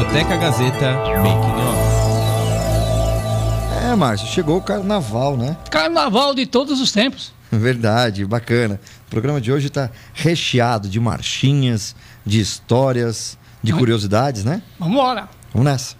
Discoteca Gazeta Making Off. É, Márcio, chegou o carnaval, né? Carnaval de todos os tempos. Verdade, bacana. O programa de hoje está recheado de marchinhas, de histórias, de curiosidades, né? Vamos embora. Vamos nessa.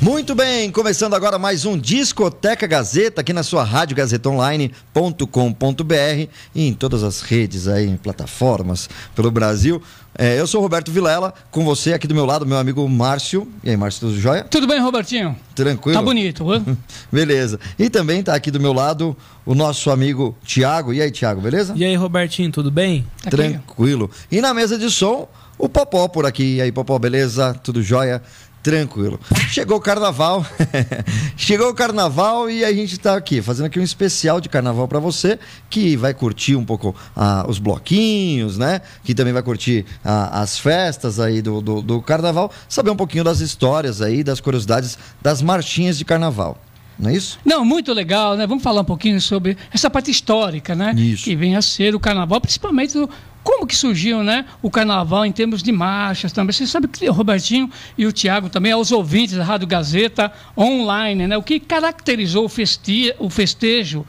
Muito bem, começando agora mais um Discoteca Gazeta aqui na sua rádio gazetaonline.com.br e em todas as redes aí, em plataformas pelo Brasil. É, eu sou o Roberto Vilela, com você aqui do meu lado, meu amigo Márcio. E aí, Márcio, tudo jóia? Tudo bem, Robertinho? Tranquilo? Tá bonito. hein? beleza. E também tá aqui do meu lado o nosso amigo Tiago. E aí, Tiago, beleza? E aí, Robertinho, tudo bem? Tá aqui. Tranquilo. E na mesa de som, o Popó por aqui. E aí, Popó, beleza? Tudo jóia? Tranquilo. Chegou o carnaval. Chegou o carnaval e a gente tá aqui fazendo aqui um especial de carnaval para você que vai curtir um pouco ah, os bloquinhos, né? Que também vai curtir ah, as festas aí do, do, do carnaval, saber um pouquinho das histórias aí, das curiosidades das marchinhas de carnaval. Não é isso? Não, muito legal, né? Vamos falar um pouquinho sobre essa parte histórica, né? Isso. Que vem a ser o carnaval, principalmente do- como que surgiu, né? O carnaval em termos de marchas também. Você sabe que o Robertinho e o Tiago também, aos ouvintes da Rádio Gazeta online, né? O que caracterizou o, festi o festejo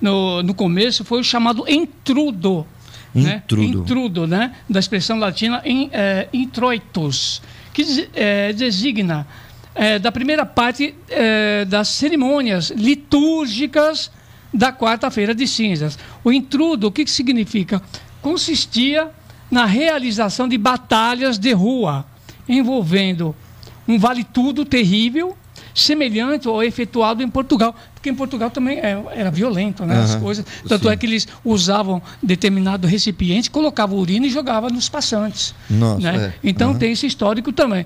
no, no começo foi o chamado entrudo. Né? Intrudo. Intrudo, né? Da expressão latina em, eh, introitus, que eh, designa eh, da primeira parte das cerimônias litúrgicas da quarta-feira de cinzas. O intrudo, o que, que significa? Consistia na realização de batalhas de rua, envolvendo um vale-tudo terrível, semelhante ao efetuado em Portugal. Porque em Portugal também é- era violento, né? As Aham, coisas. Tanto sim. é que eles usavam determinado recipiente, colocavam urina e jogavam nos passantes. Nossa, né? é. Então Aham. tem esse histórico também.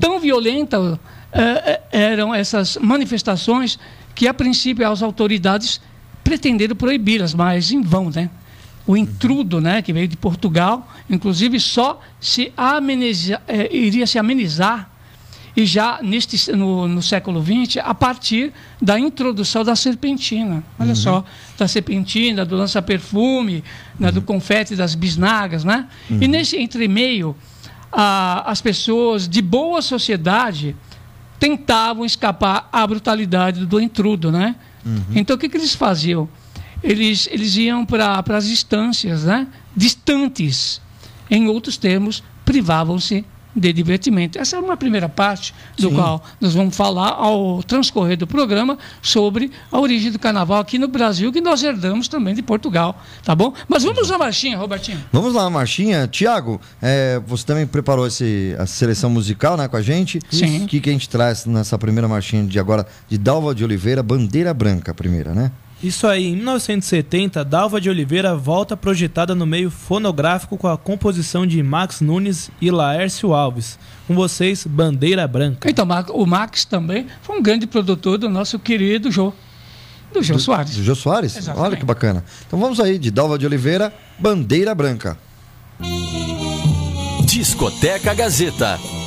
Tão violenta eh, eh, eram essas manifestações que, a princípio, as autoridades pretenderam proibi-las, mas em vão, né? O intrudo, né, que veio de Portugal, inclusive só se ameniza, eh, iria se amenizar e já neste, no, no século XX, a partir da introdução da serpentina. Olha só, da serpentina, do lança-perfume, né, do confete das bisnagas. Né? E nesse entremeio, a- as pessoas de boa sociedade tentavam escapar à brutalidade do intrudo. Né? Então, o que, que eles faziam? Eles, eles iam para as instâncias né? distantes. Em outros termos, privavam-se de divertimento. Essa é uma primeira parte do Sim. qual nós vamos falar ao transcorrer do programa sobre a origem do carnaval aqui no Brasil, que nós herdamos também de Portugal, tá bom? Mas vamos à marchinha, Robertinho. Vamos lá, Marchinha. Tiago, é, você também preparou esse, a seleção musical né, com a gente? Sim. O que, que a gente traz nessa primeira marchinha de agora, de Dalva de Oliveira, Bandeira Branca, a primeira, né? Isso aí, em 1970, Dalva de Oliveira volta projetada no meio fonográfico com a composição de Max Nunes e Laércio Alves. Com vocês, Bandeira Branca. Então, o Max também foi um grande produtor do nosso querido Jô, do Jô Soares. Do Jô Soares? Exatamente. Olha que bacana. Então vamos aí, de Dalva de Oliveira, Bandeira Branca. Discoteca Gazeta.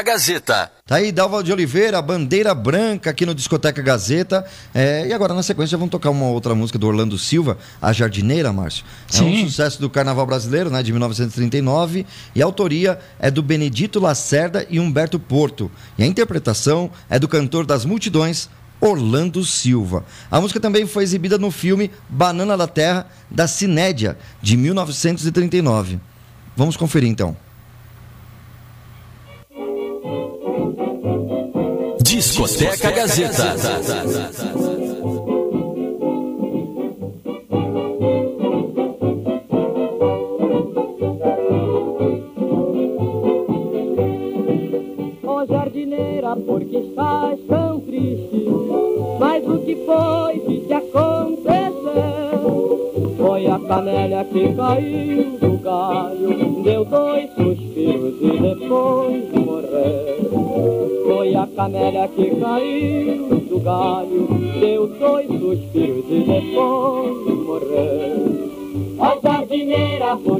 Discoteca Gazeta. Tá aí, Dalva de Oliveira, Bandeira Branca aqui no Discoteca Gazeta. É, e agora, na sequência, vamos tocar uma outra música do Orlando Silva, A Jardineira, Márcio. É um Sim. sucesso do Carnaval Brasileiro, né, de 1939. E a autoria é do Benedito Lacerda e Humberto Porto. E a interpretação é do cantor das multidões, Orlando Silva. A música também foi exibida no filme Banana da Terra, da Cinédia, de 1939. Vamos conferir então. Discoteca Gazeta. Ó jardineira, por que estás tão triste? Mas o que foi que te aconteceu? Foi a camélia que caiu do galho, Foi a camélia que caiu do galho, deu dois suspiros e depois morreu. Ó jardineira, por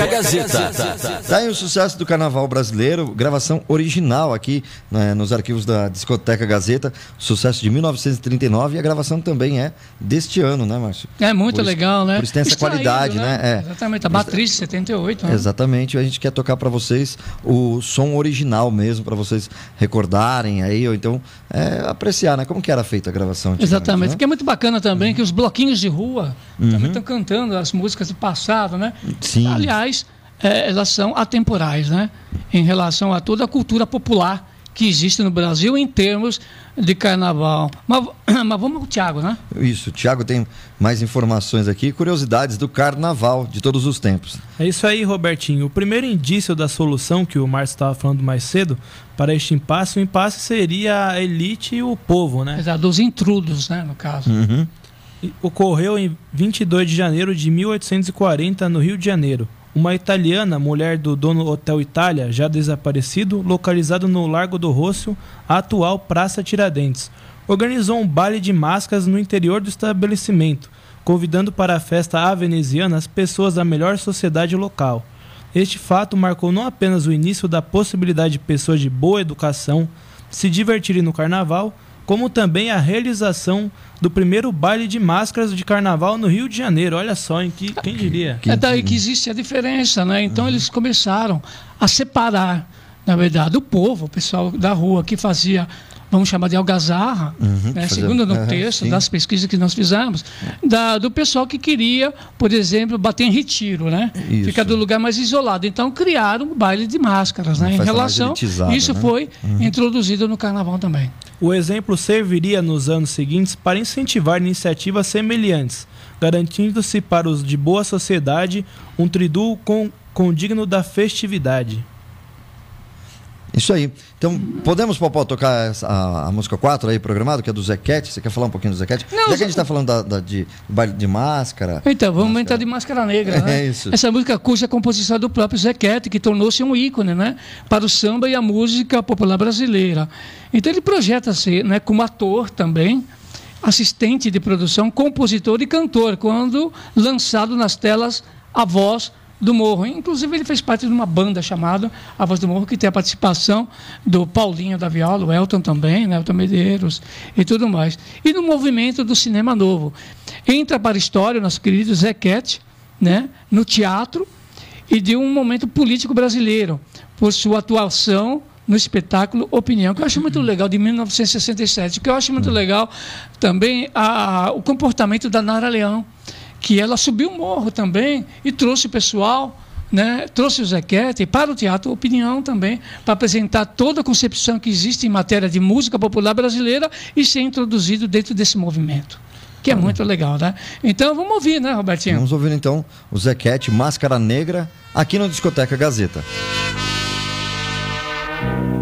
Discoteca Gazeta. Tá aí o sucesso do Carnaval Brasileiro, gravação original aqui né, nos arquivos da Discoteca Gazeta, sucesso de 1939 e a gravação também é deste ano, né, Márcio? É muito Por isso- legal, né? Por isso tem essa Extraído, qualidade, né? É. Exatamente, a Matriz de 78. Né? Exatamente, a gente quer tocar para vocês o som original mesmo, para vocês recordarem aí, ou então é, apreciar, né? Como que era feita a gravação? Exatamente, né? porque é muito bacana também que os bloquinhos de rua Uhum. também estão cantando as músicas do passado, né? Sim. Aliás, é, elas são atemporais, né? Em relação a toda a cultura popular que existe no Brasil em termos de carnaval. Mas, mas vamos ao Tiago, né? Isso, o Thiago tem mais informações aqui, curiosidades do Carnaval de todos os tempos. É isso aí, Robertinho. O primeiro indício da solução que o Márcio estava falando mais cedo para este impasse, o impasse seria a elite e o povo, né? Exato, dos intrudos, né, no caso. Uhum. Ocorreu em 22 de janeiro de 1840 no Rio de Janeiro. Uma italiana, mulher do dono Hotel Itália, já desaparecido, localizado no Largo do Rocio, a atual Praça Tiradentes, organizou um baile de máscaras no interior do estabelecimento, convidando para a festa à veneziana as pessoas da melhor sociedade local. Este fato marcou não apenas o início da possibilidade de pessoas de boa educação se divertirem no carnaval, como também a realização do primeiro baile de máscaras de carnaval no Rio de Janeiro. Olha só, em que, quem diria? É daí que existe a diferença, né? Então eles começaram a separar, na verdade, o povo, o pessoal da rua que fazia, vamos chamar de algazarra, Uhum, né? segundo no Aham, texto sim. das pesquisas que nós fizemos, da- do pessoal que queria, por exemplo, bater em retiro, né? Isso. Ficar do lugar mais isolado. Então criaram um baile de máscaras, né? Uma Em relação, isso né? foi introduzido no carnaval também. O exemplo serviria nos anos seguintes para incentivar iniciativas semelhantes, garantindo-se para os de boa sociedade um triduo com, condigno da festividade. Isso aí. Então, podemos, Popó, tocar a, a música 4 aí, programado, que é do Zequete? Você quer falar um pouquinho do Zequete? Não, Já que a gente está falando da, da- de baile de máscara. Então, vamos entrar de Máscara Negra, né? É isso. Essa música cuja composição é do próprio Zequete, que tornou-se um ícone, né? Para o samba e a música popular brasileira. Então ele projeta-se, né, como ator também, assistente de produção, compositor e cantor, quando lançado nas telas A Voz do Morro. Inclusive ele fez parte de uma banda chamada A Voz do Morro, que tem a participação do Paulinho da Viola, o Elton também, né, Elton Medeiros e tudo mais. E no movimento do cinema novo. Entra para a história o nosso querido Zequete, né, no teatro e de um momento político brasileiro, por sua atuação no espetáculo Opinião, que eu acho muito legal, de 1967, que eu acho muito legal também a- a- o comportamento da Nara Leão, que ela subiu o morro também e trouxe o pessoal, né, trouxe o Zequete para o Teatro Opinião também, para apresentar toda a concepção que existe em matéria de música popular brasileira e ser introduzido dentro desse movimento, que é muito legal, né? Então vamos ouvir, né, Robertinho? Vamos ouvir então o Zequete, Máscara Negra, aqui no Discoteca Gazeta. tanto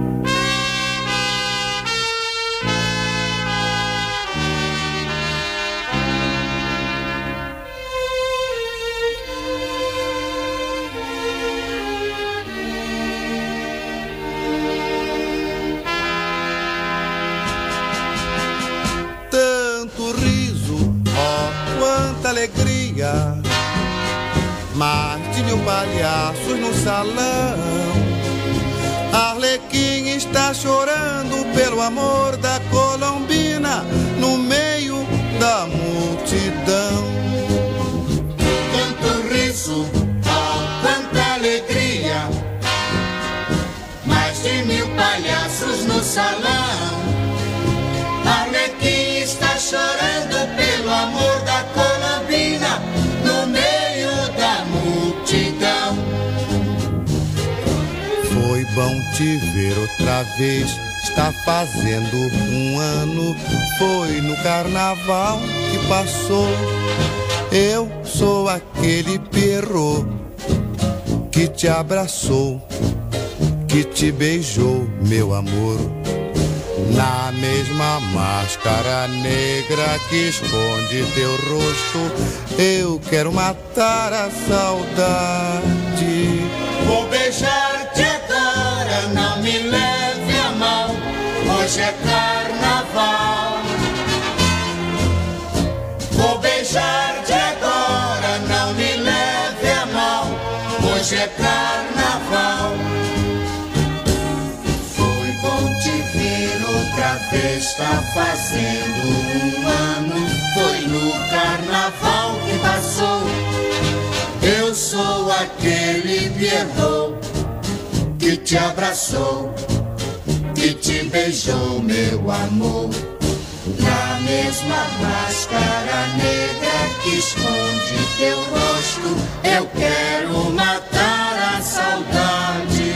salão. Arlequim está chorando pelo amor da Colombina no meio da multidão. Foi bom te ver outra vez. Está fazendo um ano. Foi no carnaval que passou. Eu sou aquele perro que te abraçou, que te beijou, meu amor. Na mesma máscara negra que esconde teu rosto, eu quero matar a saudade. Vou beijar-te agora, não me leve a mal. Hoje é carnaval. Vou beijar-te agora, não me leve a mal. Hoje é carnaval. Está fazendo um ano. Foi no carnaval que passou. Eu sou aquele Pierrot que te abraçou, que te beijou, meu amor. Na mesma máscara negra que esconde teu rosto, eu quero matar a saudade.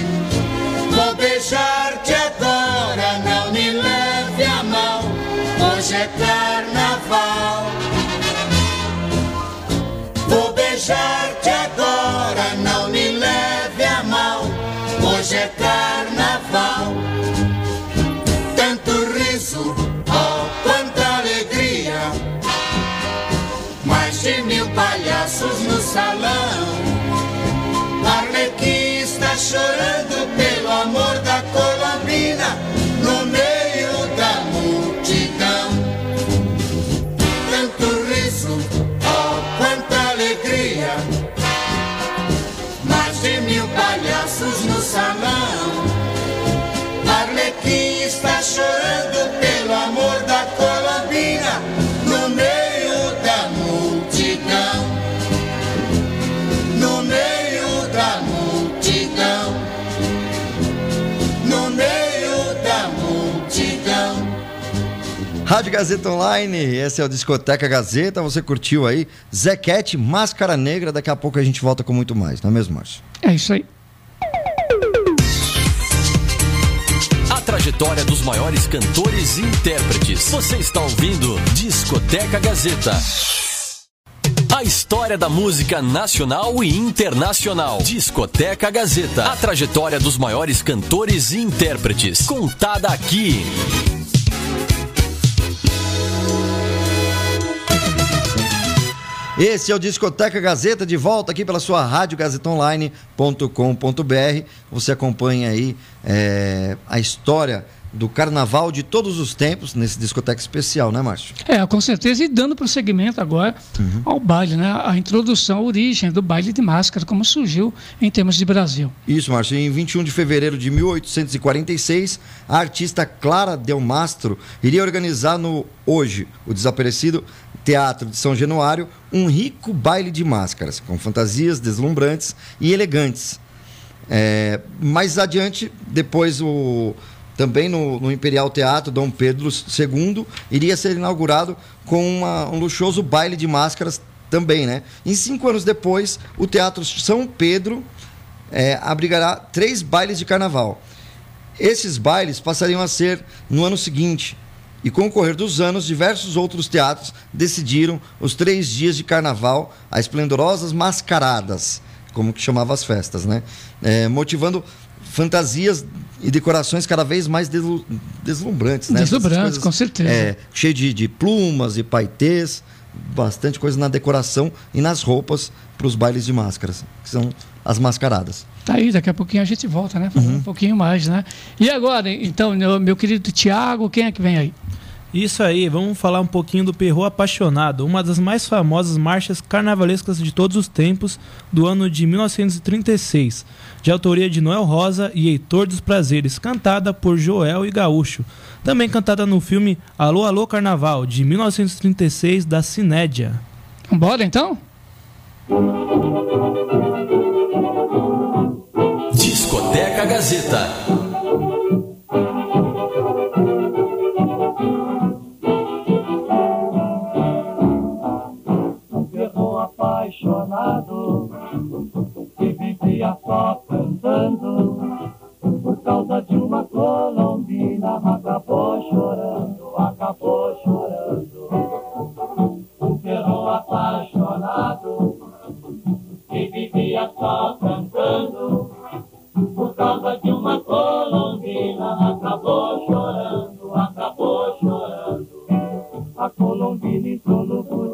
Rádio Gazeta Online, esse é o Discoteca Gazeta. Você curtiu aí? Zequete, Máscara Negra. Daqui a pouco a gente volta com muito mais, não é mesmo, Márcio? É isso aí. A trajetória dos maiores cantores e intérpretes. Você está ouvindo Discoteca Gazeta. A história da música nacional e internacional. Discoteca Gazeta. A trajetória dos maiores cantores e intérpretes. Contada aqui. Esse é o Discoteca Gazeta, de volta aqui pela sua rádio gazetaonline.com.br. Você acompanha aí é, a história do carnaval de todos os tempos nesse discoteca especial, né, Márcio? É, com certeza, e dando prosseguimento agora Uhum. ao baile, né? A introdução, a origem do baile de máscara, como surgiu em termos de Brasil. Isso, Márcio. Em 21 de fevereiro de 1846, a artista Clara Del Mastro iria organizar no hoje o desaparecido Teatro de São Januário um rico baile de máscaras, com fantasias deslumbrantes e elegantes. É, mais adiante, depois o também no, no Imperial Teatro Dom Pedro II iria ser inaugurado com uma- um luxuoso baile de máscaras também, né? E cinco anos depois, o Teatro São Pedro é, abrigará três bailes de carnaval. Esses bailes passariam a ser no ano seguinte. E com o correr dos anos, diversos outros teatros decidiram os três dias de carnaval, as esplendorosas mascaradas, como que chamava as festas, né? É, motivando fantasias e decorações cada vez mais deslu- deslumbrantes, né? Deslumbrantes, com certeza. É, cheio de, de plumas e paetês, bastante coisa na decoração e nas roupas para os bailes de máscaras, que são as mascaradas. Tá aí, daqui a pouquinho a gente volta, né? Falando um pouquinho mais, né? E agora, então, meu, meu querido Tiago, quem é que vem aí? Isso aí, vamos falar um pouquinho do Perro Apaixonado, uma das mais famosas marchas carnavalescas de todos os tempos, do ano de 1936, de autoria de Noel Rosa e Heitor dos Prazeres, cantada por Joel e Gaúcho. Também cantada no filme Alô Alô Carnaval, de 1936, da Cinédia. Bora então? Discoteca Gazeta. Que vivia só cantando por causa de uma colombina acabou chorando, acabou chorando. Um perro apaixonado que vivia só cantando por causa de uma colombina acabou chorando, acabou chorando. A colombina entrou no boutique,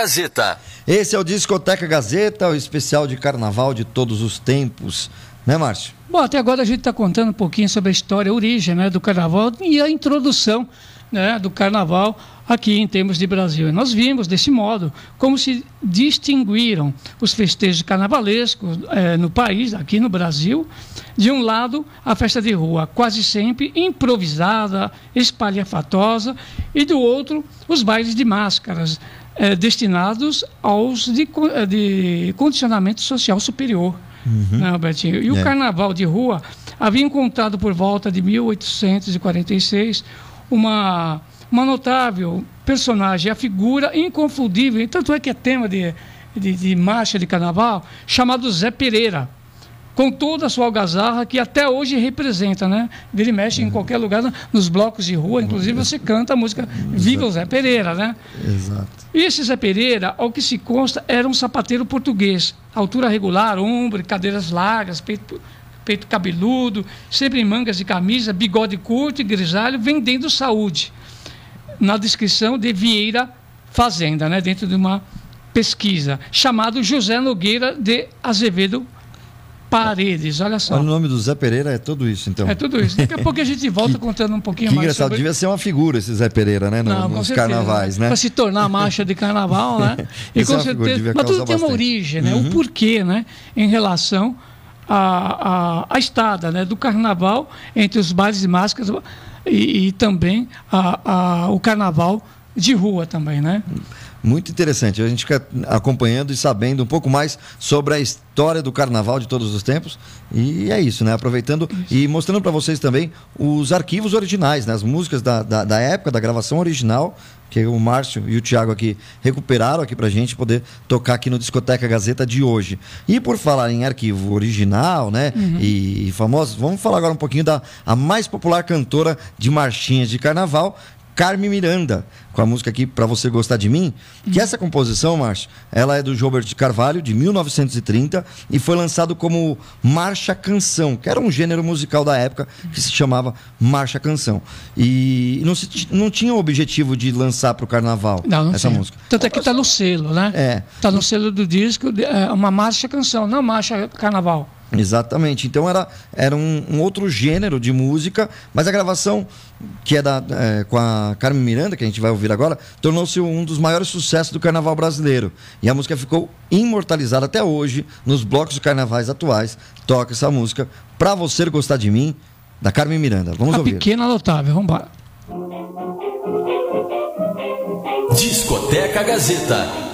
Gazeta. Esse é o Discoteca Gazeta, o especial de carnaval de todos os tempos. Né, Márcio? Bom, até agora a gente está contando um pouquinho sobre a história, a origem né, do carnaval e a introdução né, do carnaval aqui em termos de Brasil. E nós vimos desse modo como se distinguiram os festejos carnavalescos eh, no país, aqui no Brasil. De um lado, a festa de rua, quase sempre improvisada, espalhafatosa, e do outro, os bailes de máscaras, eh, destinados aos de, eh, de condicionamento social superior. Uhum. Né, Albertinho? E é. o carnaval de rua havia encontrado por volta de 1846 uma, uma notável personagem, a figura inconfundível, tanto é que é tema de, de, de marcha de carnaval, chamado Zé Pereira com toda a sua algazarra que até hoje representa, né? Ele mexe em uhum. qualquer lugar, nos blocos de rua, inclusive você canta a música Viva o Zé Pereira, né? Exato. E esse Zé Pereira, ao que se consta, era um sapateiro português, altura regular, ombro, cadeiras largas, peito, peito cabeludo, sempre em mangas de camisa, bigode curto e grisalho, vendendo saúde. Na descrição de Vieira Fazenda, né? Dentro de uma pesquisa, chamado José Nogueira de Azevedo Paredes, olha só. Olha, o nome do Zé Pereira é tudo isso, então. É tudo isso. Daqui a pouco a gente volta que, contando um pouquinho que mais. engraçado, sobre... devia ser uma figura esse Zé Pereira, né? No, Não, nos certeza, carnavais, né? Para se tornar marcha de carnaval, né? e com é certeza. Mas tudo tem uma origem, né? Uhum. O porquê, né? Em relação à, à, à estada né? do carnaval entre os bares de máscaras e, e também a, a, o carnaval de rua também, né? Muito interessante. A gente fica acompanhando e sabendo um pouco mais sobre a história do carnaval de todos os tempos. E é isso, né? Aproveitando isso. e mostrando para vocês também os arquivos originais, né? as músicas da, da, da, época, da gravação original, que o Márcio e o Thiago aqui recuperaram aqui pra gente poder tocar aqui no Discoteca Gazeta de hoje. E por falar em arquivo original, né? Uhum. E, e famosos, vamos falar agora um pouquinho da a mais popular cantora de marchinhas de carnaval, Carmen Miranda, com a música aqui Pra Você Gostar de Mim, que essa composição, Márcio, ela é do Robert Carvalho, de 1930, e foi lançado como Marcha Canção, que era um gênero musical da época que se chamava Marcha Canção. E não, se, não tinha o objetivo de lançar para o carnaval não, não essa tinha. música. Tanto é que está no selo, né? É. Está no selo do disco, é uma marcha canção, não marcha carnaval. Exatamente. Então era, era um, um, outro gênero de música, mas a gravação, que é, da, é, com a Carmen Miranda, que a gente vai ouvir agora, tornou-se um dos maiores sucessos do carnaval brasileiro. E a música ficou imortalizada até hoje nos blocos de carnavais atuais. Toca essa música Pra Você Gostar de Mim, da Carmen Miranda. Vamos a ouvir. Pequena Notável, vamos embora. Discoteca Gazeta.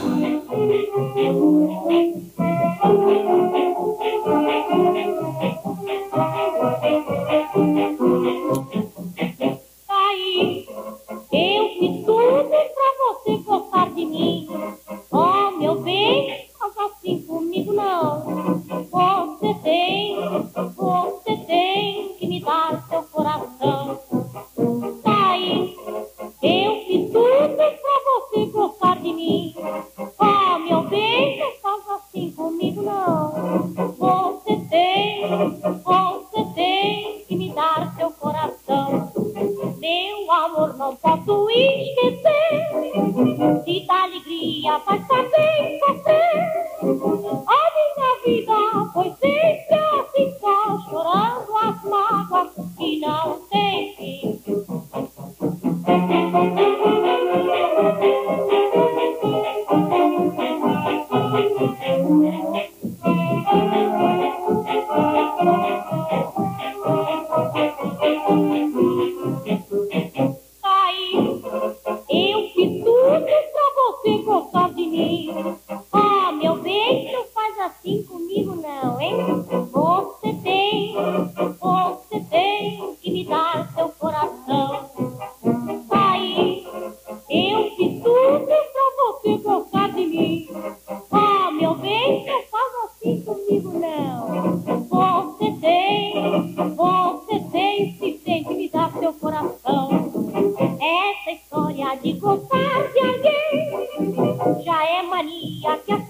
É mania que as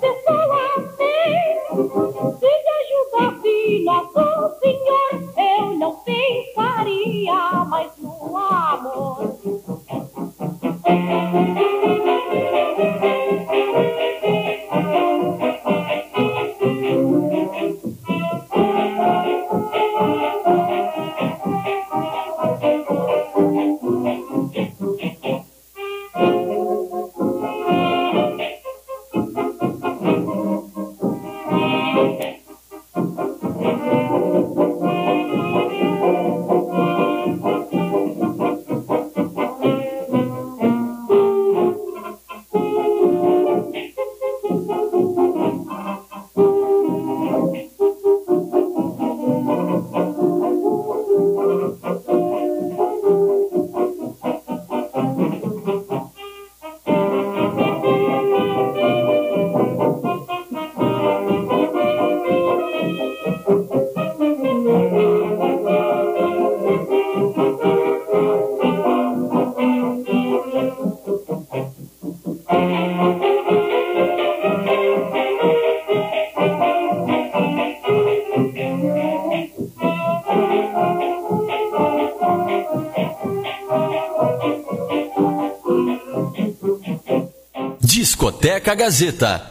Discoteca Gazeta.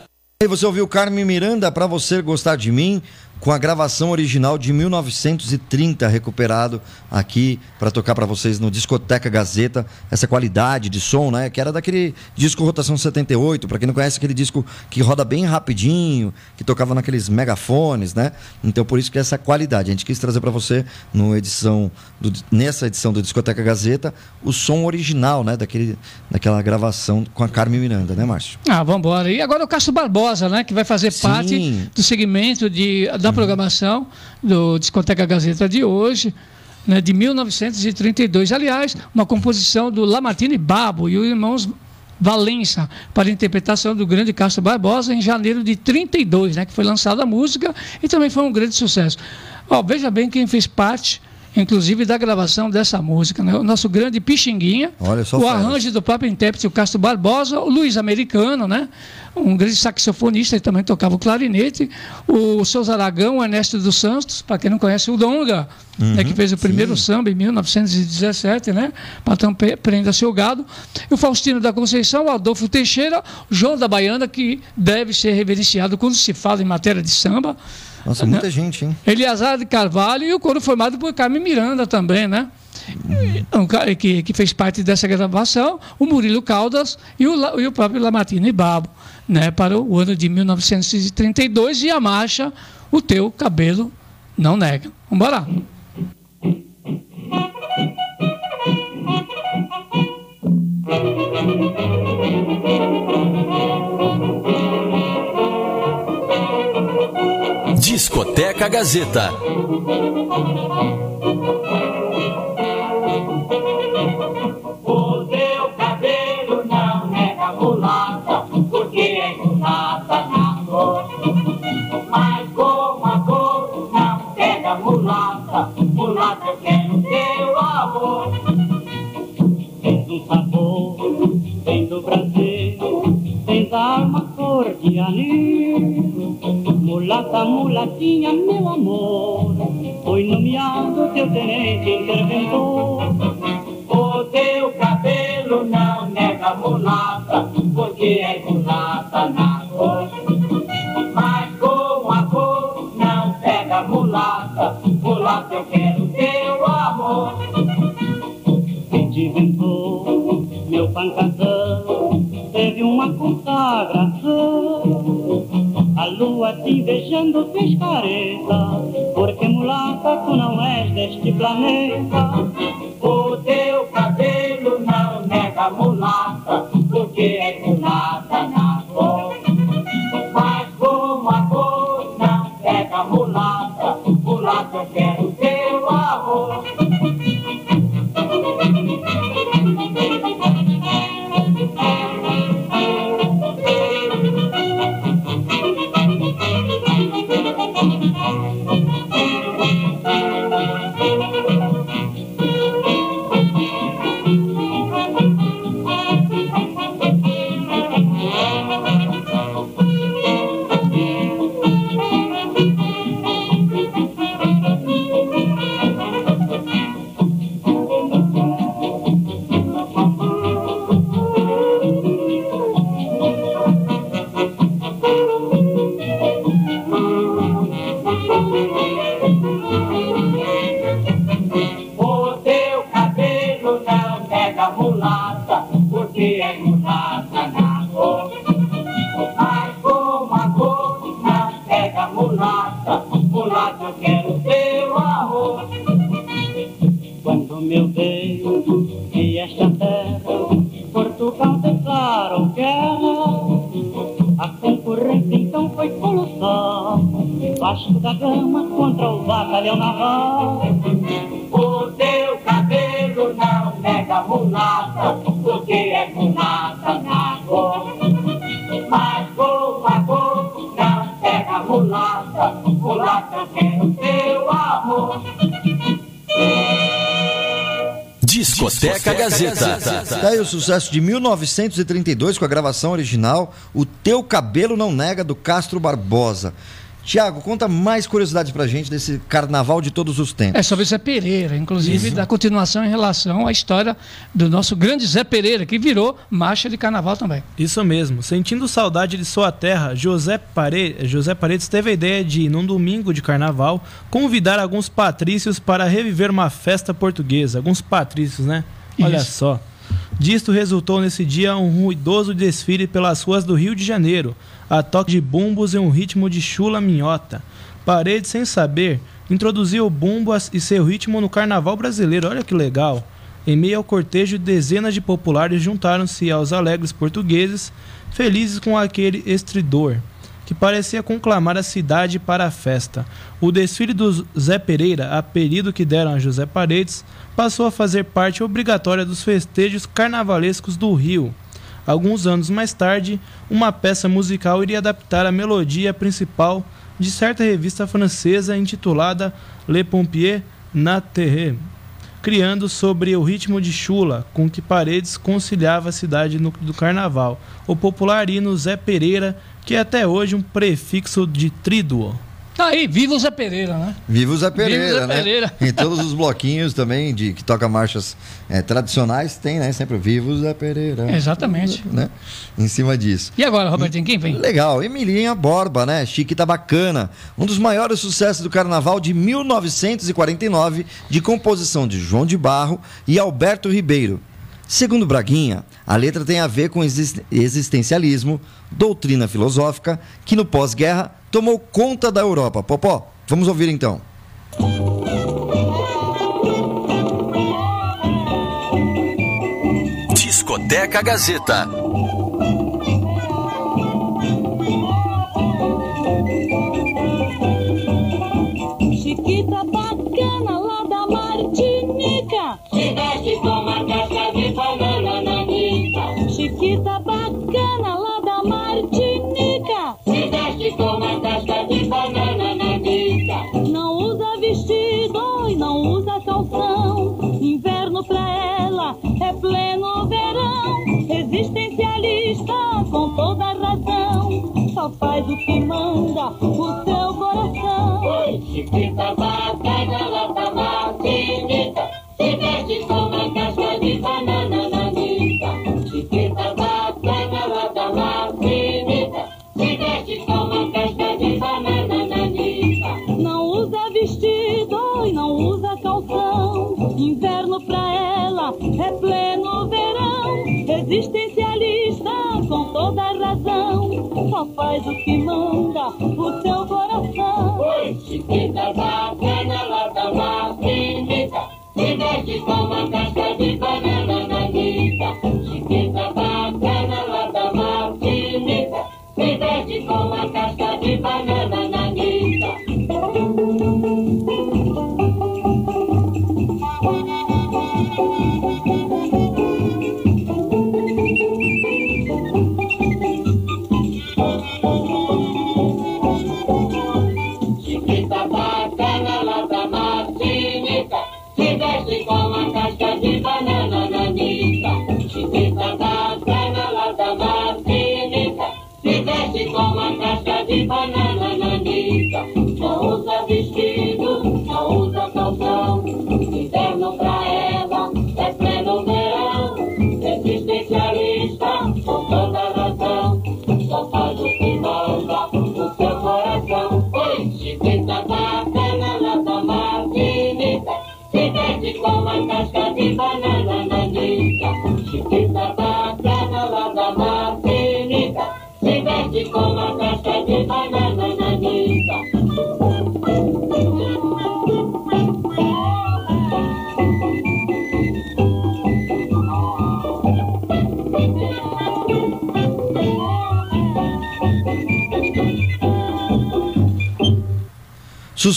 E você ouviu Carmen Miranda, Pra Você Gostar de Mim, com a gravação original de 1930, recuperado aqui para tocar para vocês no Discoteca Gazeta. Essa qualidade de som, né? Que era daquele disco Rotação 78, para quem não conhece, aquele disco que roda bem rapidinho, que tocava naqueles megafones, né? Então por isso que é essa qualidade. A gente quis trazer para você no edição do- nessa edição do Discoteca Gazeta o som original, né? Daquele, daquela gravação com a Carmen Miranda, né, Márcio? Ah, vamos embora. E agora o Castro Barbosa, né, que vai fazer Sim. parte do segmento de, da programação do Discoteca Gazeta de hoje, né, de 1932. Aliás, uma composição do Lamartine Babo e os irmãos Valença para a interpretação do grande Castro Barbosa em janeiro de 32, né, que foi lançada a música e também foi um grande sucesso. Ó, veja bem quem fez parte inclusive da gravação dessa música, né? o nosso grande Pixinguinha, o arranjo do próprio intérprete, o Castro Barbosa, o Luiz Americano, né? um grande saxofonista, ele também tocava o clarinete, o Souza Aragão, o Ernesto dos Santos, para quem não conhece, o Donga, né, que fez o primeiro samba em 1917, né? Patrão Prenda Seu Gado, e o Faustino da Conceição, o Adolfo Teixeira, o João da Baiana, que deve ser reverenciado quando se fala em matéria de samba, Nossa, muita gente, hein? Eliazar de Carvalho e o coro formado por Carmen Miranda também, né? Um ca- que, que fez parte dessa gravação, o Murilo Caldas e o, e o próprio Lamartine Babo, né? Para o ano de 1932 e a marcha O Teu Cabelo Não Nega. Vamos embora. Discoteca Gazeta. O teu cabelo não nega mulata, porque é mulata na cor. Mas como a cor não pega mulata, mulata eu quero teu amor. Tens sabor, vem do Brasil, tens alma cor de anil. Mulata, mulatinha, meu amor, mulata, porque é mulata na cor. Mas como a cor não pega mulata, mulata eu quero teu amor. Quando meu Deus e esta terra, Portugal declarou guerra. A concorrência então foi colossal. Vasco da Gama contra o batalhão naval. O teu cabelo não nega mulata, Discoteca Gazeta. Tá aí o sucesso de 1932 com a gravação original O Teu Cabelo Não Nega do Castro Barbosa. Tiago, conta mais curiosidades pra gente desse carnaval de todos os tempos. É sobre Zé Pereira, inclusive da continuação em relação à história do nosso grande Zé Pereira, que virou marcha de carnaval também. Isso mesmo. Sentindo saudade de sua terra, José, Pare... José Paredes teve a ideia de, num domingo de carnaval, convidar alguns patrícios para reviver uma festa portuguesa. Alguns patrícios, né? Olha Isso. só. Disto resultou nesse dia um ruidoso desfile pelas ruas do Rio de Janeiro, a toque de bumbos e um ritmo de chula minhota. Paredes, sem saber, introduziu o bumbo e seu ritmo no carnaval brasileiro. Olha que legal. Em meio ao cortejo, dezenas de populares juntaram-se aos alegres portugueses, felizes com aquele estridor, que parecia conclamar a cidade para a festa. O desfile do Zé Pereira, apelido que deram a José Paredes, passou a fazer parte obrigatória dos festejos carnavalescos do Rio. Alguns anos mais tarde, uma peça musical iria adaptar a melodia principal de certa revista francesa intitulada Le Pompier na Terre, criando sobre o ritmo de chula com que Paredes conciliava a cidade no, do carnaval, o popular hino Zé Pereira, que é até hoje um prefixo de tríduo. Tá aí, viva o Zé Pereira, né? Viva o Zé Pereira, Viva o Zé né? Pereira. Em todos os bloquinhos também de que toca marchas eh, tradicionais, tem, né? Sempre Viva o Zé Pereira. Exatamente. Né? Em cima disso. E agora, Robertinho, quem vem? Legal, Emilinha Borba, né? Chiquita Bacana. Um dos maiores sucessos do carnaval de 1949, de composição de João de Barro e Alberto Ribeiro. Segundo Braguinha, a letra tem a ver com exist- existencialismo, doutrina filosófica, que no pós-guerra tomou conta da Europa. Popó, vamos ouvir então. Discoteca Gazeta. Faz o que manda o seu coração. Oi, Chiquita bacana lá da Martinica. Se veste com uma casca de banana nanica. Chiquita bacana lá da Martinica. Se veste com uma casca de banana nanica. Não usa vestido e não usa calção. Inverno pra ela é pleno verão. Existencialista Só faz o que manda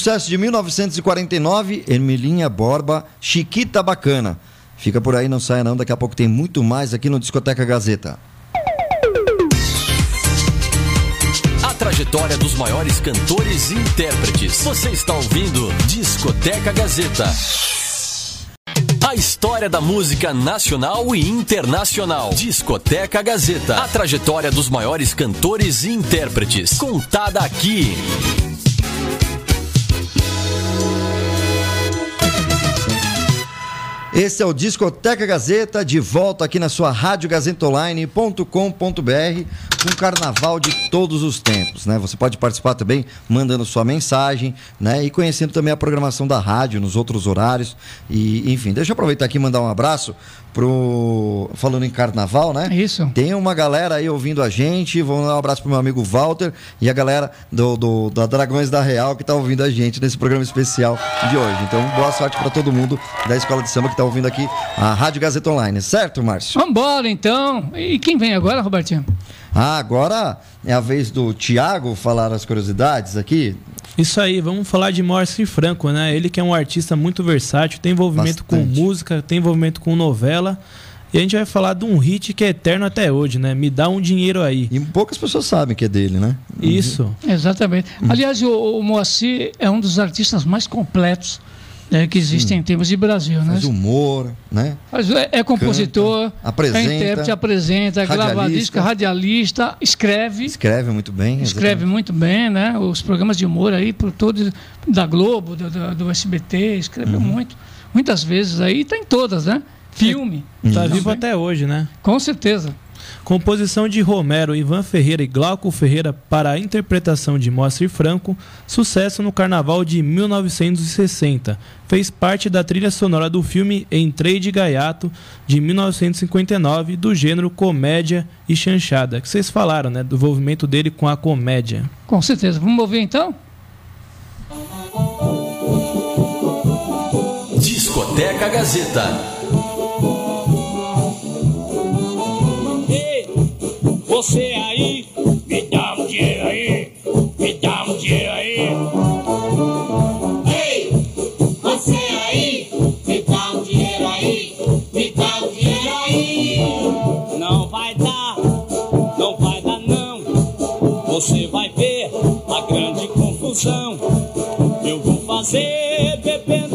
Sucesso de 1949, Emilinha Borba, Chiquita Bacana. Fica por aí, não saia não, daqui a pouco tem muito mais aqui no Discoteca Gazeta. A trajetória dos maiores cantores e intérpretes. Você está ouvindo Discoteca Gazeta. A história da música nacional e internacional. Discoteca Gazeta. A trajetória dos maiores cantores e intérpretes. Contada aqui. Esse é o Discoteca Gazeta, de volta aqui na sua radiogazetaonline.com.br com carnaval de todos os tempos, né? Você pode participar também mandando sua mensagem, né? E conhecendo também a programação da rádio nos outros horários. E, enfim, deixa eu aproveitar aqui e mandar um abraço pro. Falando em carnaval, né? Isso. Tem uma galera aí ouvindo a gente. Vou dar um abraço pro meu amigo Walter e a galera do, do da Dragões da Real que tá ouvindo a gente nesse programa especial de hoje. Então, boa sorte para todo mundo da Escola de Samba que tá ouvindo aqui a Rádio Gazeta Online, certo, Márcio? Vambora, então. E quem vem agora, Robertinho? Ah, agora é a vez do Tiago falar as curiosidades aqui. Isso aí, vamos falar de Moacir Franco, né? Ele que é um artista muito versátil, tem envolvimento Bastante. com música, tem envolvimento com novela. E a gente vai falar de um hit que é eterno até hoje, né? Me dá um dinheiro aí. E poucas pessoas sabem que é dele, né? Isso. Exatamente. Aliás, o, o Moacir é um dos artistas mais completos né, que existem em termos de Brasil, né? Faz humor, né? Mas é, é compositor, Canta, apresenta, é intérprete, apresenta, grava radialista. disco, radialista, escreve, Escreve muito bem. escreve muito bem, né? Os programas de humor aí por todos da Globo, do, do, do SBT, escreve Uhum. muito, muitas vezes aí, tá em todas, né? Filme, Tá também. vivo até hoje, né? com certeza. Composição de Romero, Ivan Ferreira e Glauco Ferreira para a interpretação de Moacir Franco, sucesso no carnaval de 1960. Fez parte da trilha sonora do filme Entrei de Gaiato, de 1959, do gênero comédia e chanchada, que vocês falaram, né? Do envolvimento dele com a comédia. Com certeza. Vamos ouvir então? Discoteca Gazeta. Você aí, me dá um dinheiro aí, me dá um dinheiro aí. Ei, você aí, me dá um dinheiro aí, me dá um dinheiro aí. Não vai dar, não vai dar não. Você vai ver a grande confusão. Eu vou fazer bebendo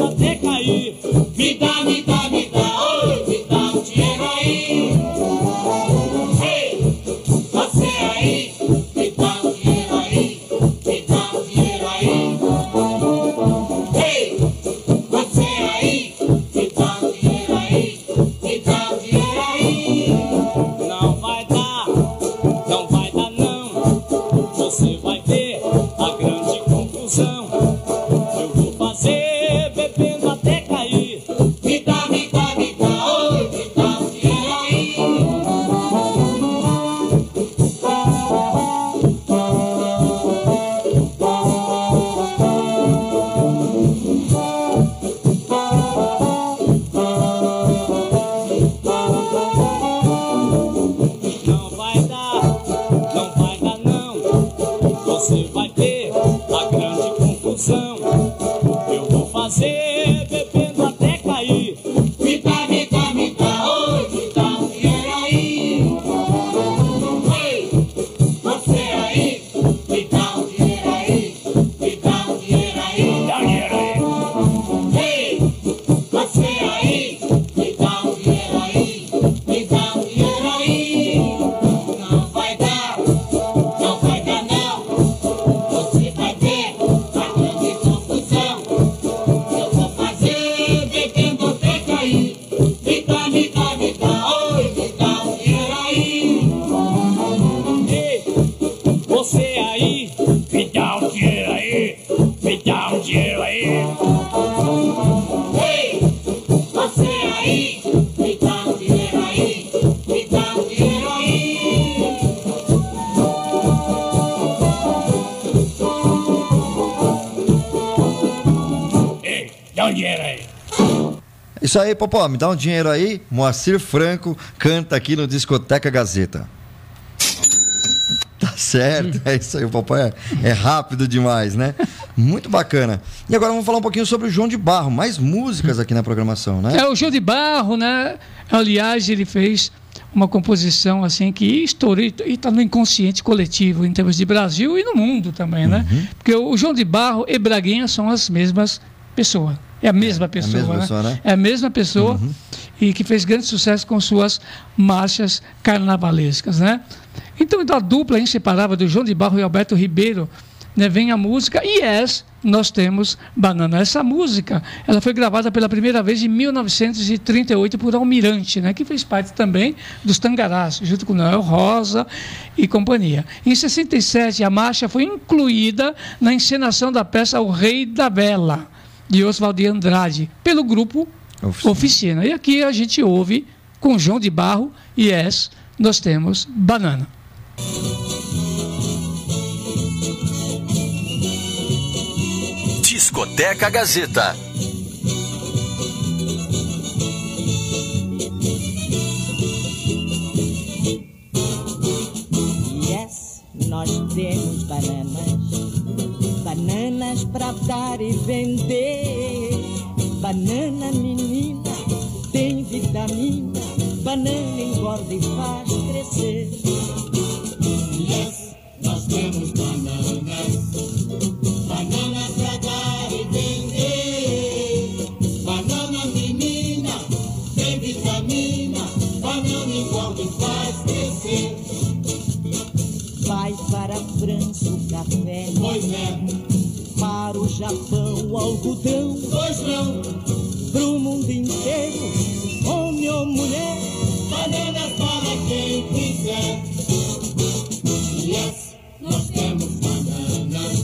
aí, Popó, me dá um dinheiro aí. Moacir Franco canta aqui no Discoteca Gazeta. Tá certo, é isso aí, o Popó é, é rápido demais, né? Muito bacana. E agora vamos falar um pouquinho sobre o João de Barro, mais músicas aqui na programação, né? É o João de Barro, né? Aliás, ele fez uma composição assim que estourou e está no inconsciente coletivo em termos de Brasil e no mundo também, né? Porque o João de Barro e Braguinha são as mesmas pessoas. É a mesma pessoa, mesma né? pessoa, né? É a mesma pessoa e que fez grande sucesso com suas marchas carnavalescas, né? Então, a dupla inseparável do João de Barro e Alberto Ribeiro né, vem a música Yes, nós temos Banana. Essa música, ela foi gravada pela primeira vez em 1938 por Almirante, né, que fez parte também dos Tangarás, junto com Noel Rosa e companhia. Em 67, a marcha foi incluída na encenação da peça O Rei da Vela, de Oswald de Andrade, pelo grupo Oficina. Oficina. E aqui a gente ouve com João de Barro e Yes, nós temos Banana. Discoteca Gazeta. Yes, nós temos bananas, bananas para dar e vender. Banana menina, tem vitamina, banana engorda e faz crescer. Yes, nós temos bananas, bananas pra dar e vender. Banana menina, tem vitamina, banana engorda e faz crescer. Vai para a França o café, Pois é, Japão o algodão, pois não, pro mundo inteiro, homem ou mulher. bananas para quem quiser. Yes, nós temos bananas,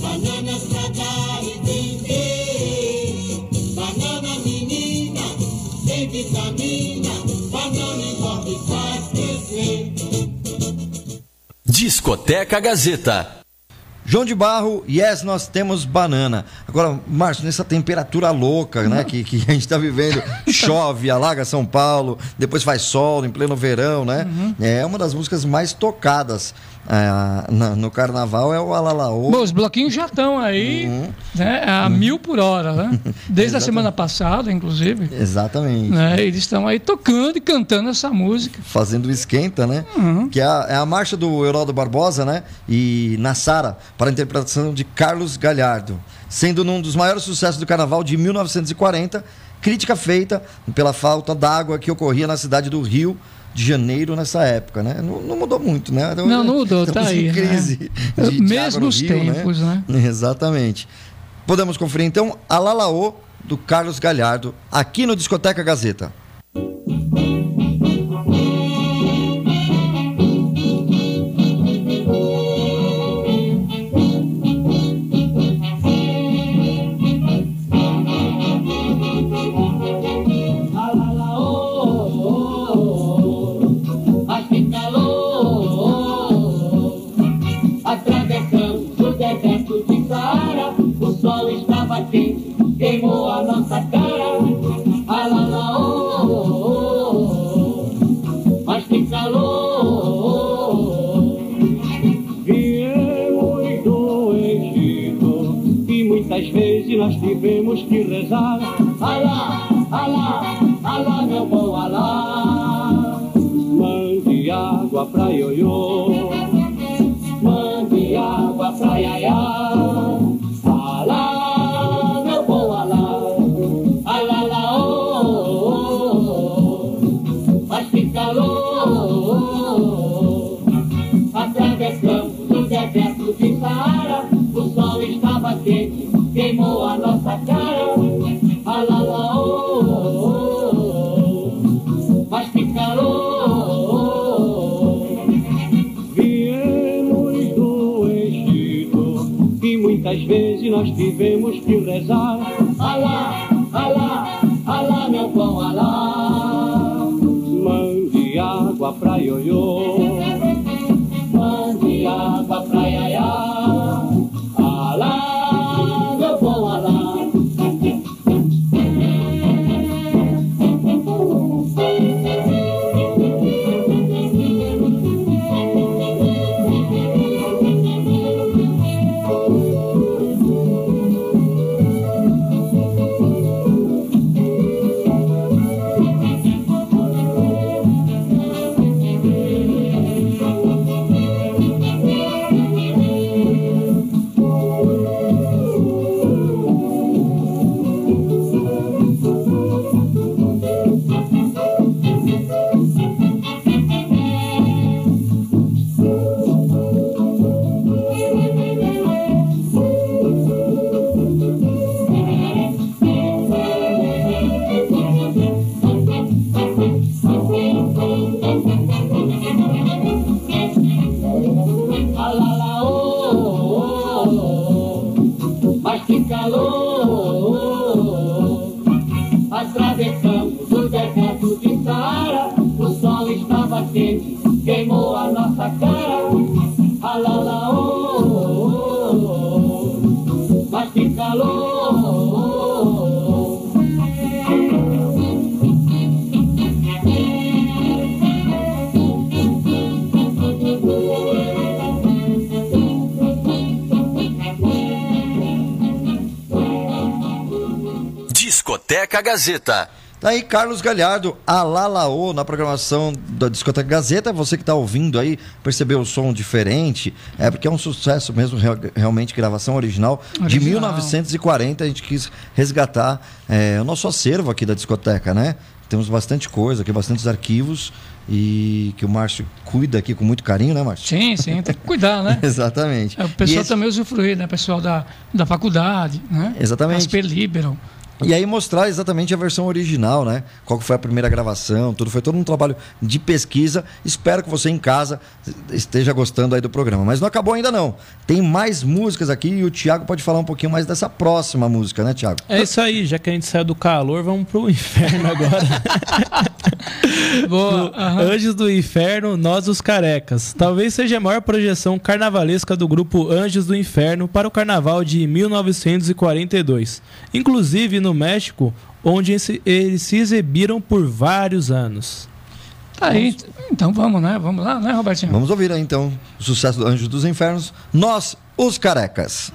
bananas pra dar e vender. Banana menina, tem vitamina, banana engorda e faz crescer. Discoteca Gazeta. João de Barro, yes, nós temos banana. Agora, Márcio, nessa temperatura louca, né, que, que a gente está vivendo, chove, alaga São Paulo, depois faz sol em pleno verão, né? É uma das músicas mais tocadas ah, na- no carnaval, é o Alalaô. Bom, os bloquinhos já estão aí né, a mil por hora, né? Desde a semana passada, inclusive. Exatamente. Né, eles estão aí tocando e cantando essa música. Fazendo esquenta, né? Uhum. Que é a, é a marcha do Heródoto Barbosa, né? E Nassara, para a interpretação de Carlos Galhardo. Sendo um dos maiores sucessos do carnaval de 1940, crítica feita pela falta d'água que ocorria na cidade do Rio de Janeiro nessa época, né? Não, não mudou muito, né? Não, não mudou, tá aí, né? crise de- de Mesmos Rio, tempos, né? Exatamente. Podemos conferir então a Lalaô do Carlos Galhardo aqui no Discoteca Gazeta. Queimou a nossa cara. Alalaô Mas que calor. Viemos do Egito e muitas vezes nós tivemos que rezar. Alá, alá, alá meu bom alá Mande água pra ioiô, Mande água pra Yaya Calor Atravessamos o deserto de Saara O sol estava quente, queimou a nossa cara Alá, lá, oh, Mas que calor viemos do Egito e muitas vezes nós tivemos que rezar. Alá, alá, alá, meu bom alá. Mande água pra ioiô, Mande água pra que calor. Discoteca Gazeta. Tá aí Carlos Galhardo, Alalaô, na programação da Discoteca Gazeta. Você que está ouvindo aí, percebeu o som diferente. É porque é um sucesso mesmo, real- realmente, gravação original, de Original. 1940. A gente quis resgatar é, o nosso acervo aqui da discoteca, né? Temos bastante coisa aqui, bastantes arquivos e que o Márcio cuida aqui com muito carinho, né, Márcio? Sim, sim, tem que cuidar, né? Exatamente. O pessoal esse- também usufruir, né? Pessoal da, da faculdade, né? Exatamente. Asper Liberam. E aí mostrar exatamente a versão original, né? Qual que foi a primeira gravação, tudo. Foi todo um trabalho de pesquisa. Espero que você em casa esteja gostando aí do programa. Mas não acabou ainda não. Tem mais músicas aqui e o Thiago pode falar um pouquinho mais dessa próxima música, né, Thiago? É isso aí, já que a gente saiu do calor, vamos pro inferno agora. Boa. Do Anjos do Inferno, Nós os Carecas. Talvez seja a maior projeção carnavalesca do grupo Anjos do Inferno para o carnaval de 1942. Inclusive no México, onde eles se exibiram por vários anos. Tá aí. Então vamos, né? Vamos lá, né, Robertinho? Vamos ouvir aí então o sucesso do Anjos dos Infernos. Nós, os Carecas.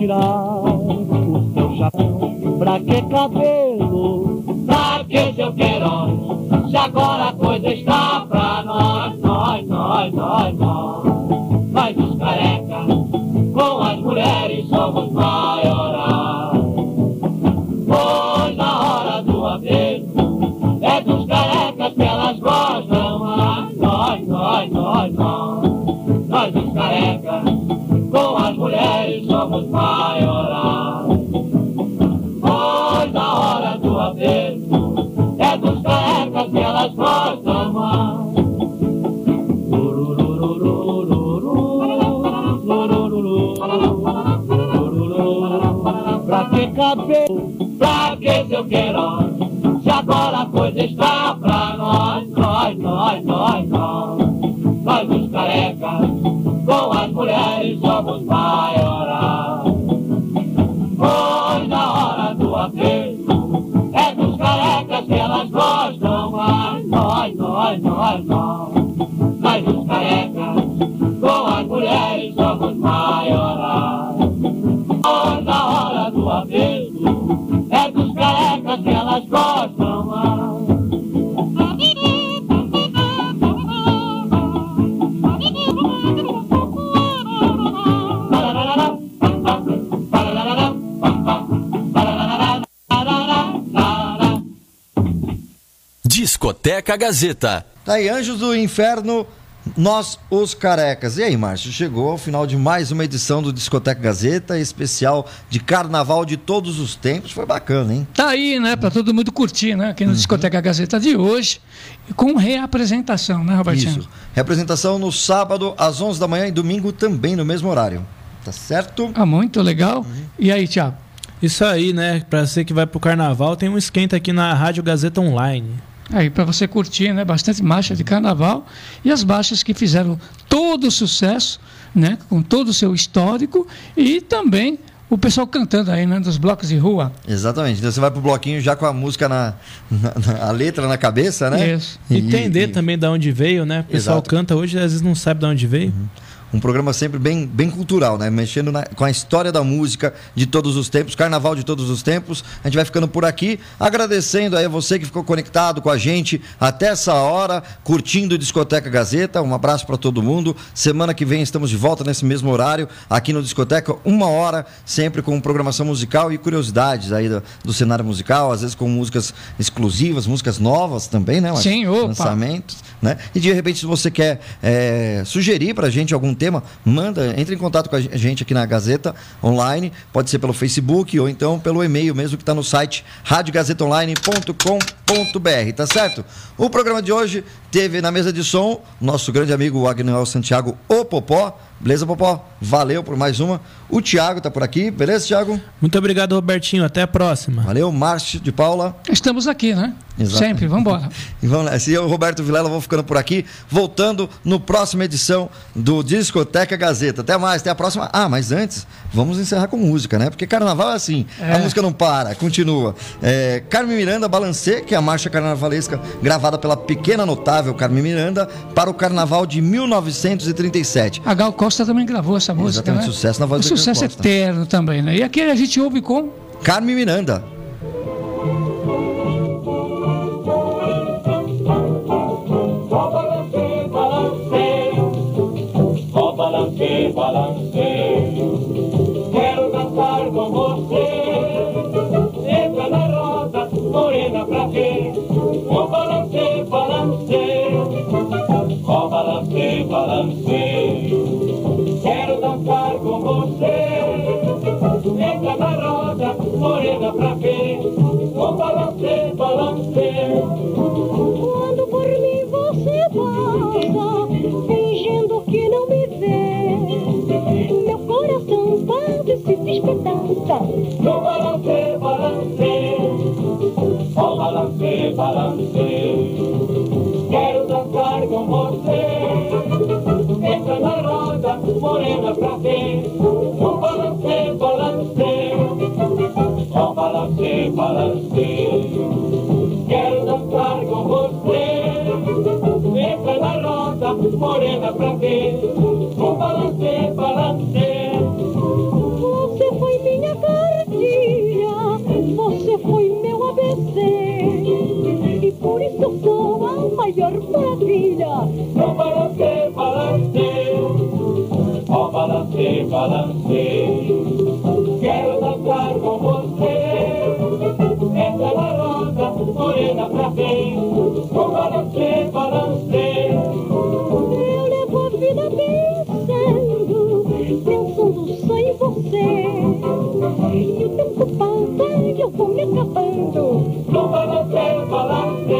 Tirar o seu chapéu. Pra que cabelo? Pra que seu queiroz? Se agora a coisa está queiroz? Se agora a coisa está pra nós, nós, nós, nós, nós. Nós os carecas, com as mulheres somos maiorais. Pois na hora do aperto, é dos carecas que elas gostam mais. Nós, nós, nós, nós. Nós os carecas, com as mulheres somos maiorais. Pois na hora do aperto, Discoteca Gazeta. Tá aí, Anjos do Inferno, nós, os carecas. E aí, Márcio, chegou ao final de mais uma edição do Discoteca Gazeta, especial de carnaval de todos os tempos. Foi bacana, hein? Tá aí, né? Pra todo mundo curtir, né? Aqui no Discoteca Gazeta de hoje. Com reapresentação, né, Robertinho? Isso. Representação no sábado, às 11 da manhã e domingo também no mesmo horário. Tá certo? Ah, muito legal. E aí, Thiago? Isso aí, né? Pra você que vai pro carnaval, tem um esquenta aqui na Rádio Gazeta Online. Aí, para você curtir, né? Bastante marcha de carnaval. E as marchas que fizeram todo o sucesso, né? Com todo o seu histórico. E também o pessoal cantando aí, né? Dos blocos de rua. Exatamente. Então você vai pro bloquinho já com a música na, na- na- a letra na cabeça, né? Isso. Entender também de onde veio, né? O pessoal Exato. canta hoje, às vezes não sabe de onde veio. Um programa sempre bem, bem cultural, né? Mexendo na- com a história da música de todos os tempos, carnaval de todos os tempos. A gente vai ficando por aqui, agradecendo aí a você que ficou conectado com a gente até essa hora, curtindo Discoteca Gazeta. Um abraço para todo mundo. Semana que vem estamos de volta nesse mesmo horário, aqui no Discoteca, uma hora, sempre com programação musical e curiosidades aí do, do cenário musical, às vezes com músicas exclusivas, músicas novas também, né? Sim, opa. Lançamentos, né? E de repente, se você quer é, sugerir pra gente algum tema, manda, entre em contato com a gente aqui na Gazeta Online, pode ser pelo Facebook ou então pelo e-mail mesmo que está no site radiogazetaonline.com.br, tá certo? O programa de hoje teve na mesa de som nosso grande amigo Agnoel Santiago, o Popó. Beleza, Popó? Valeu por mais uma. O Thiago tá por aqui, beleza, Thiago? Muito obrigado, Robertinho. Até a próxima. Valeu, Márcio de Paula. Estamos aqui, né? Exato. Sempre, vamos embora. E vamos nessa. E eu, Roberto Vilela, vou ficando por aqui, voltando no próxima edição do Discoteca Gazeta. Até mais, até a próxima. Ah, mas antes, vamos encerrar com música, né? Porque carnaval é assim, É. a música não para, continua. É, Carmen Miranda Balancê, que é a marcha carnavalesca gravada pela pequena notável Carmen Miranda para o carnaval de 1937. A Gal Costa também gravou essa música, Exatamente, né? sucesso na voz um Gal sucesso Costa. eterno também, né? E aqui a gente ouve com Carmen Miranda. Quero dançar com você. Entra na roda, morena pra ver. Com você. Entra na roda, morena pra ver. Só balancei, balancei. Quando por mim você passa, fingindo que não me vê. Meu coração quase se despedaça. No balance, balance, oh balance, balance. Quero dançar com você. Entra na roda, morena pra ver. Oh balance, balance. Quero dançar com você. Entra na roda, morena pra ver. No balance, balance. Você foi minha cartilha, você foi meu ABC. E por isso sou a maior maravilha. No balance, balance, oh balance, balance. Quero dançar com você. Pra balance, balance. Eu levo a vida vencendo, pensando só em você. E o tempo passa e eu vou me acabando. No balance, balance. Ó